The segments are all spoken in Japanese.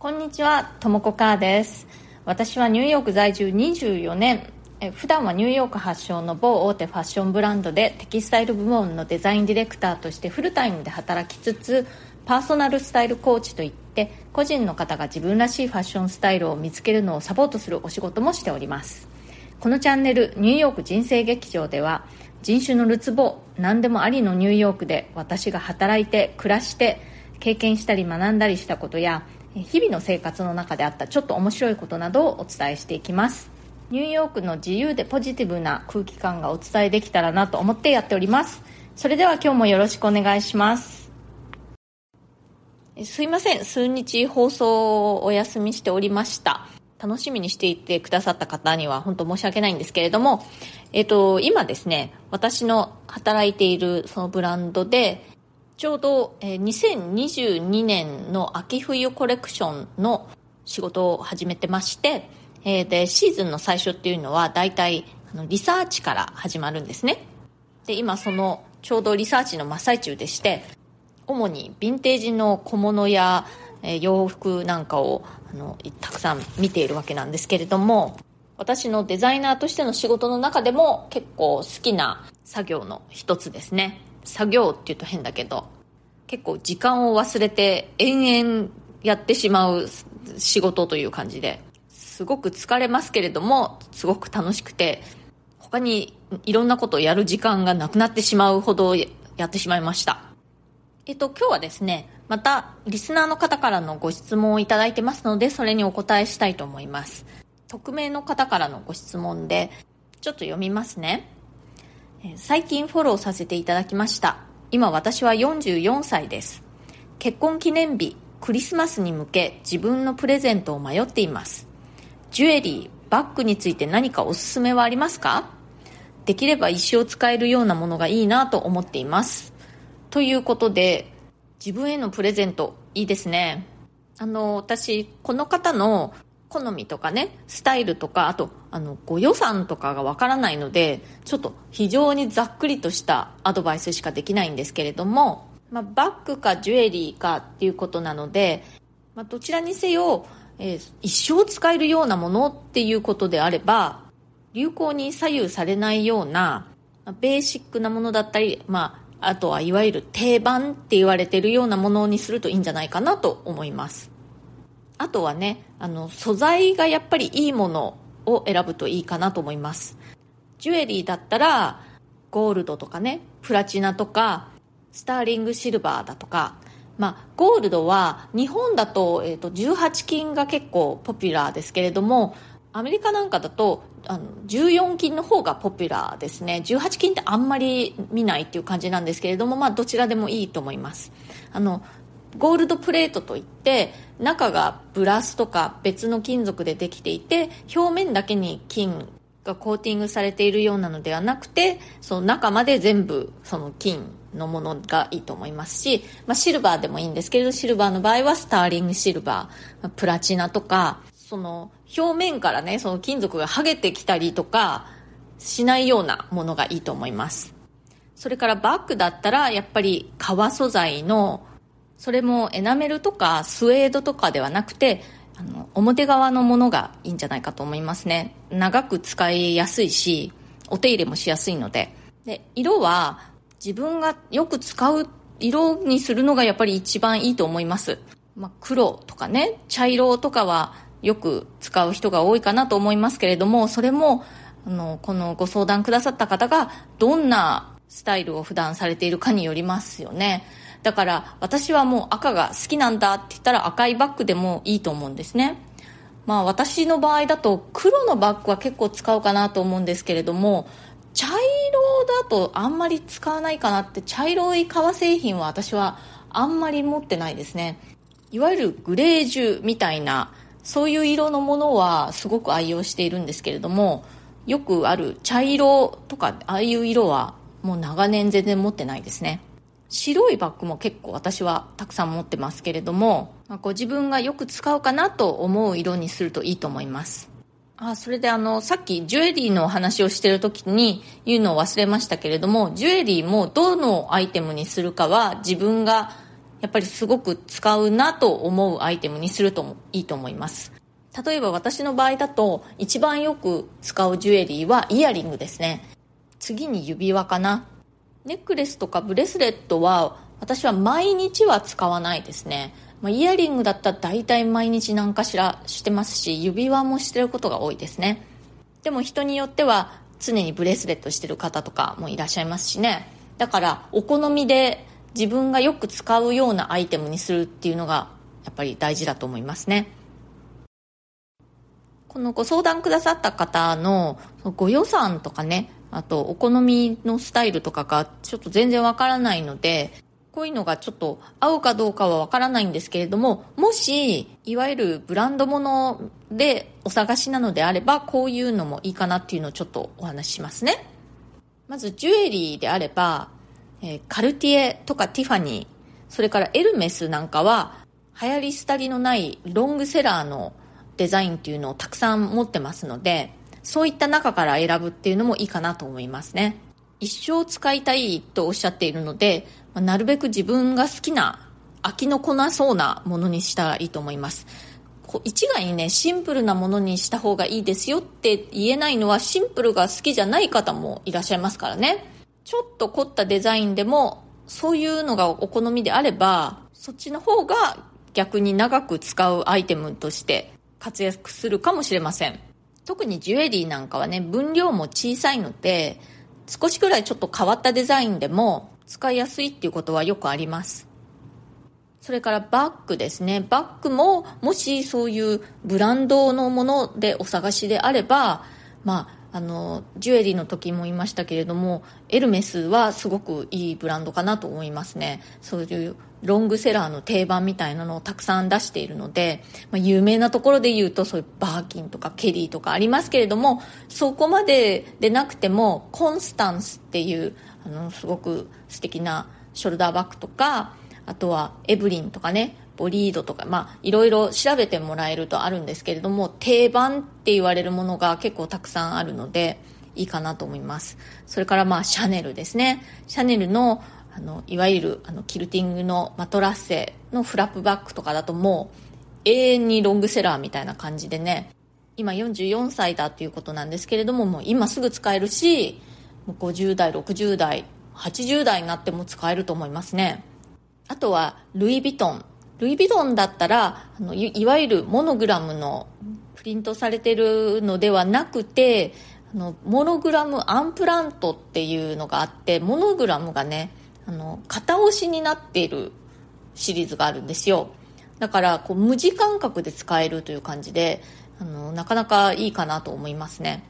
こんにちは、ともこかーです。私はニューヨーク在住24年、え普段はニューヨーク発祥の某大手ファッションブランドでテキスタイル部門のデザインディレクターとしてフルタイムで働きつつ、パーソナルスタイルコーチといって個人の方が自分らしいファッションスタイルを見つけるのをサポートするお仕事もしておりますこのチャンネル「ニューヨーク人生劇場」では人種のるつぼ何でもありのニューヨークで私が働いて暮らして経験したり学んだりしたことや日々の生活の中であったちょっと面白いことなどをお伝えしていきます。ニューヨークの自由でポジティブな空気感がお伝えできたらなと思ってやっております。それでは今日もよろしくお願いします。すいません。数日放送をお休みしておりました。楽しみにしていてくださった方には本当申し訳ないんですけれども、えっと、今ですね、私の働いているそのブランドで、ちょうど、え2022年の秋冬コレクションの仕事を始めてまして、えー、で、シーズンの最初っていうのは大体あのリサーチから始まるんですね。で、今そのちょうどリサーチの真っ最中でして、主にヴィンテージの小物や、えー、洋服なんかをあのたくさん見ているわけなんですけれども、私のデザイナーとしての仕事の中でも結構好きな作業の一つですね。作業って言うと変だけど、結構時間を忘れて延々やってしまう仕事という感じで、すごく疲れますけれども、すごく楽しくて、他にいろんなことをやる時間がなくなってしまうほどやってしまいました。えっと、今日はですね、また、リスナーの方からのご質問をいただいてますので、それにお答えしたいと思います。匿名の方からのご質問で、ちょっと読みますね。最近フォローさせていただきました。今私は44歳です。結婚記念日、クリスマスに向け自分のプレゼントを迷っています。ジュエリー、バッグについて何かおすすめはありますか？できれば一生使えるようなものがいいなと思っています。ということで、自分へのプレゼント、いいですね。あの、私、この方の好みとかね、スタイルとか、あと、あの、ご予算とかがわからないので、ちょっと非常にざっくりとしたアドバイスしかできないんですけれども、まあ、バッグかジュエリーかっていうことなので、まあ、どちらにせよ、えー、一生使えるようなものっていうことであれば、流行に左右されないような、まあ、ベーシックなものだったり、まあ、あとはいわゆる定番って言われてるようなものにするといいんじゃないかなと思います。あとはね、あの、素材がやっぱりいいものを選ぶといいかなと思います。ジュエリーだったら、ゴールドとかね、プラチナとか、スターリングシルバーだとか、まあ、ゴールドは日本だと,、えーと、18金が結構ポピュラーですけれどもアメリカなんかだとあの14金の方がポピュラーですね。18金ってあんまり見ないっていう感じなんですけれども、まあ、どちらでもいいと思います。あのゴールドプレートといって中がブラスとか別の金属でできていて表面だけに金がコーティングされているようなのではなくてその中まで全部その金のものがいいと思いますし、まあ、シルバーでもいいんですけれどシルバーの場合はスターリングシルバー、プラチナとかその表面からねその金属が剥げてきたりとかしないようなものがいいと思います。それからバッグだったらやっぱり革素材のそれもエナメルとかスウェードとかではなくてあの表側のものがいいんじゃないかと思いますね。長く使いやすいしお手入れもしやすいので。で色は自分がよく使う色にするのがやっぱり一番いいと思います、まあ、黒とかね茶色とかはよく使う人が多いかなと思いますけれどもそれもあのこのご相談くださった方がどんなスタイルを普段されているかによりますよね。だから私はもう赤が好きなんだって言ったら赤いバッグでもいいと思うんですね。まあ私の場合だと黒のバッグは結構使うかなと思うんですけれども茶色だとあんまり使わないかなって茶色い革製品は私はあんまり持ってないですね。いわゆるグレージュみたいなそういう色のものはすごく愛用しているんですけれどもよくある茶色とかああいう色はもう長年全然持ってないですね。白いバッグも結構私はたくさん持ってますけれども、まあ、ご自分がよく使うかなと思う色にするといいと思います。あそれであのさっきジュエリーのお話をしてる時に言うのを忘れましたけれどもジュエリーもどのアイテムにするかは自分がやっぱりすごく使うなと思うアイテムにするといいと思います。例えば私の場合だと一番よく使うジュエリーはイヤリングですね。次に指輪かな。ネックレスとかブレスレットは私は毎日は使わないですね、まあ、イヤリングだったら大体毎日何かしらしてますし指輪もしてることが多いですね。でも人によっては常にブレスレットしてる方とかもいらっしゃいますしね。だからお好みで自分がよく使うようなアイテムにするっていうのがやっぱり大事だと思いますね。このご相談くださった方のご予算とかねあとお好みのスタイルとかがちょっと全然わからないのでこういうのがちょっと合うかどうかはわからないんですけれどももしいわゆるブランドものでお探しなのであればこういうのもいいかなっていうのをちょっとお話ししますね。まずジュエリーであれば、えー、カルティエとかティファニーそれからエルメスなんかは流行り廃りのないロングセラーのデザインっていうのをたくさん持ってますのでそういった中から選ぶっていうのもいいかなと思いますね。一生使いたいとおっしゃっているのでまなるべく自分が好きな飽きのこなそうなものにしたらいいと思います。こう一概にねシンプルなものにした方がいいですよって言えないのはシンプルが好きじゃない方もいらっしゃいますからね。ちょっと凝ったデザインでもそういうのがお好みであればそっちの方が逆に長く使うアイテムとして活躍するかもしれません。特にジュエリーなんかはね分量も小さいので少しくらいちょっと変わったデザインでも使いやすいっていうことはよくあります。それからバッグですね。バッグももしそういうブランドのものでお探しであればまああのジュエリーの時も言いましたけれどもエルメスはすごくいいブランドかなと思いますね。そういうロングセラーの定番みたいなのをたくさん出しているので、まあ、有名なところで言うとそういうバーキンとかケリーとかありますけれどもそこまででなくてもコンスタンスっていうあのすごく素敵なショルダーバッグとかあとはエブリンとかねボリードとか、まあ、いろいろ調べてもらえるとあるんですけれども、定番って言われるものが結構たくさんあるので、いいかなと思います。それからまあ、シャネルですね。シャネルの、あの、いわゆる、あの、キルティングのマトラッセのフラップバッグとかだともう、永遠にロングセラーみたいな感じでね、今44歳だっていうことなんですけれども、もう今すぐ使えるし、50代、60代、80代になっても使えると思いますね。あとは、ルイ・ヴィトン。ルイ・ヴィトンだったらあのいわゆるモノグラムのプリントされてるのではなくてあのモノグラムアンプラントっていうのがあってモノグラムがねあの片押しになっているシリーズがあるんですよ。だからこう無地感覚で使えるという感じであのなかなかいいかなと思いますね、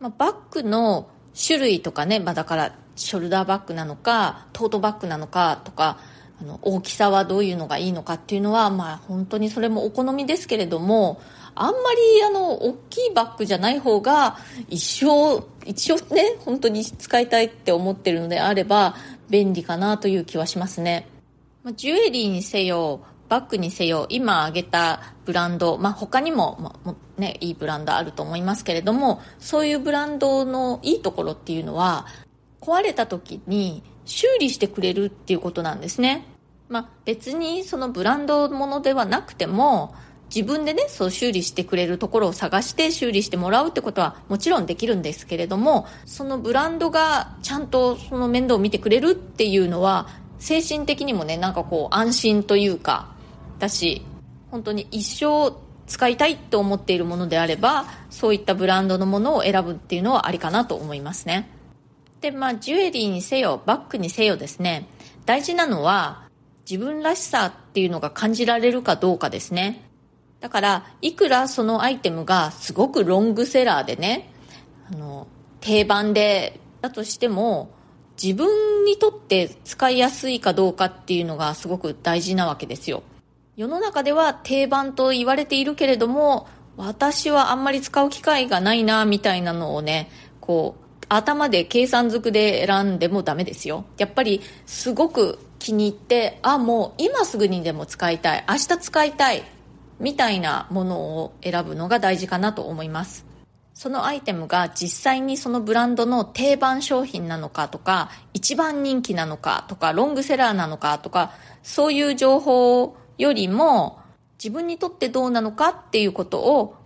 まあ、バッグの種類とかね、まあ、だからショルダーバッグなのかトートバッグなのかとかあの大きさはどういうのがいいのかっていうのは、まあ、本当にそれもお好みですけれどもあんまりあの大きいバッグじゃない方が一生一生ね本当に使いたいって思ってるのであれば便利かなという気はしますね、ま、ジュエリーにせよバッグにせよ今挙げたブランド、まあ、他にも、まあね、いいブランドあると思いますけれどもそういうブランドのいいところっていうのは壊れた時に修理してくれるっていうことなんですね。まあ、別にそのブランドものではなくても自分でねそう修理してくれるところを探して修理してもらうってことはもちろんできるんですけれどもそのブランドがちゃんとその面倒を見てくれるっていうのは精神的にもねなんかこう安心というかだし本当に一生使いたいと思っているものであればそういったブランドのものを選ぶっていうのはありかなと思いますね。でまあジュエリーにせよバッグにせよですね。大事なのは自分らしさっていうのが感じられるかどうかですね。だから、いくらそのアイテムがすごくロングセラーでね、あの、定番で、だとしても、自分にとって使いやすいかどうかっていうのがすごく大事なわけですよ。世の中では定番と言われているけれども、私はあんまり使う機会がないな、みたいなのをね、こう、頭で計算づくで選んでもダメですよ。やっぱりすごく気に入ってあもう今すぐにでも使いたい明日使いたいみたいなものを選ぶのが大事かなと思いますそのアイテムが実際にそのブランドの定番商品なのかとか、一番人気なのかとか、ロングセラーなのかとか、そういう情報よりも、自分にとってどうなのかっていうことを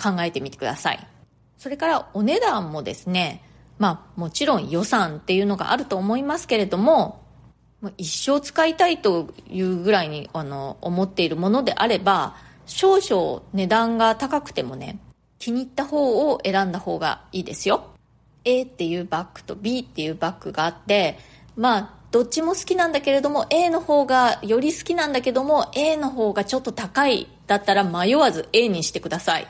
考えてみてください。それからお値段もですね、まあもちろん予算っていうのがあると思いますけれども、一生使いたいというぐらいにあの思っているものであれば、少々値段が高くてもね、気に入った方を選んだ方がいいですよ。A っていうバッグと B っていうバッグがあって、まあ、どっちも好きなんだけれども A の方がより好きなんだけども A の方がちょっと高いだったら迷わず A にしてください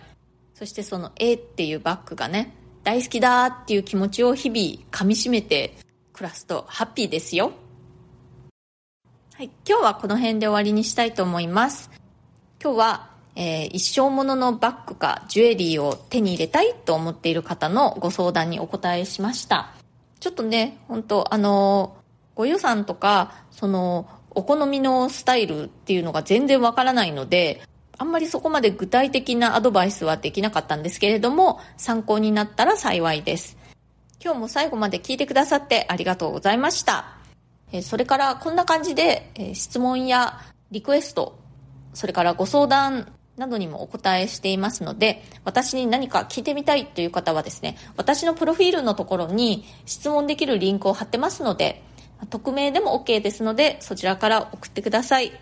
そしてその A っていうバッグがね大好きだっていう気持ちを日々噛みしめて暮らすとハッピーですよはい今日はこの辺で終わりにしたいと思います今日は、えー、一生もののバッグかジュエリーを手に入れたいと思っている方のご相談にお答えしましたちょっとね、本当あのご予算とか、その、お好みのスタイルっていうのが全然わからないので、あんまりそこまで具体的なアドバイスはできなかったんですけれども、参考になったら幸いです。今日も最後まで聞いてくださってありがとうございました。それからこんな感じで質問やリクエスト、それからご相談などにもお答えしていますので、私に何か聞いてみたいという方はですね、私のプロフィールのところに質問できるリンクを貼ってますので、匿名でも OK ですので、そちらから送ってください。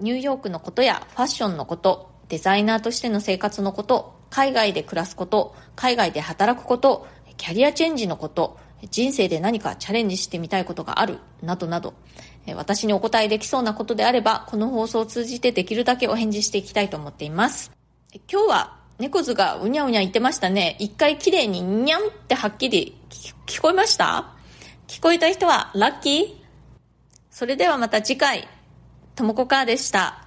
ニューヨークのことやファッションのこと、デザイナーとしての生活のこと、海外で暮らすこと、海外で働くこと、キャリアチェンジのこと、人生で何かチャレンジしてみたいことがある、などなど、私にお答えできそうなことであれば、この放送を通じてできるだけお返事していきたいと思っています。今日は猫図がうにゃうにゃ言ってましたね。一回綺麗ににゃんってはっきり聞こえました？聞こえた人はラッキー？それではまた次回、ともこかーでした。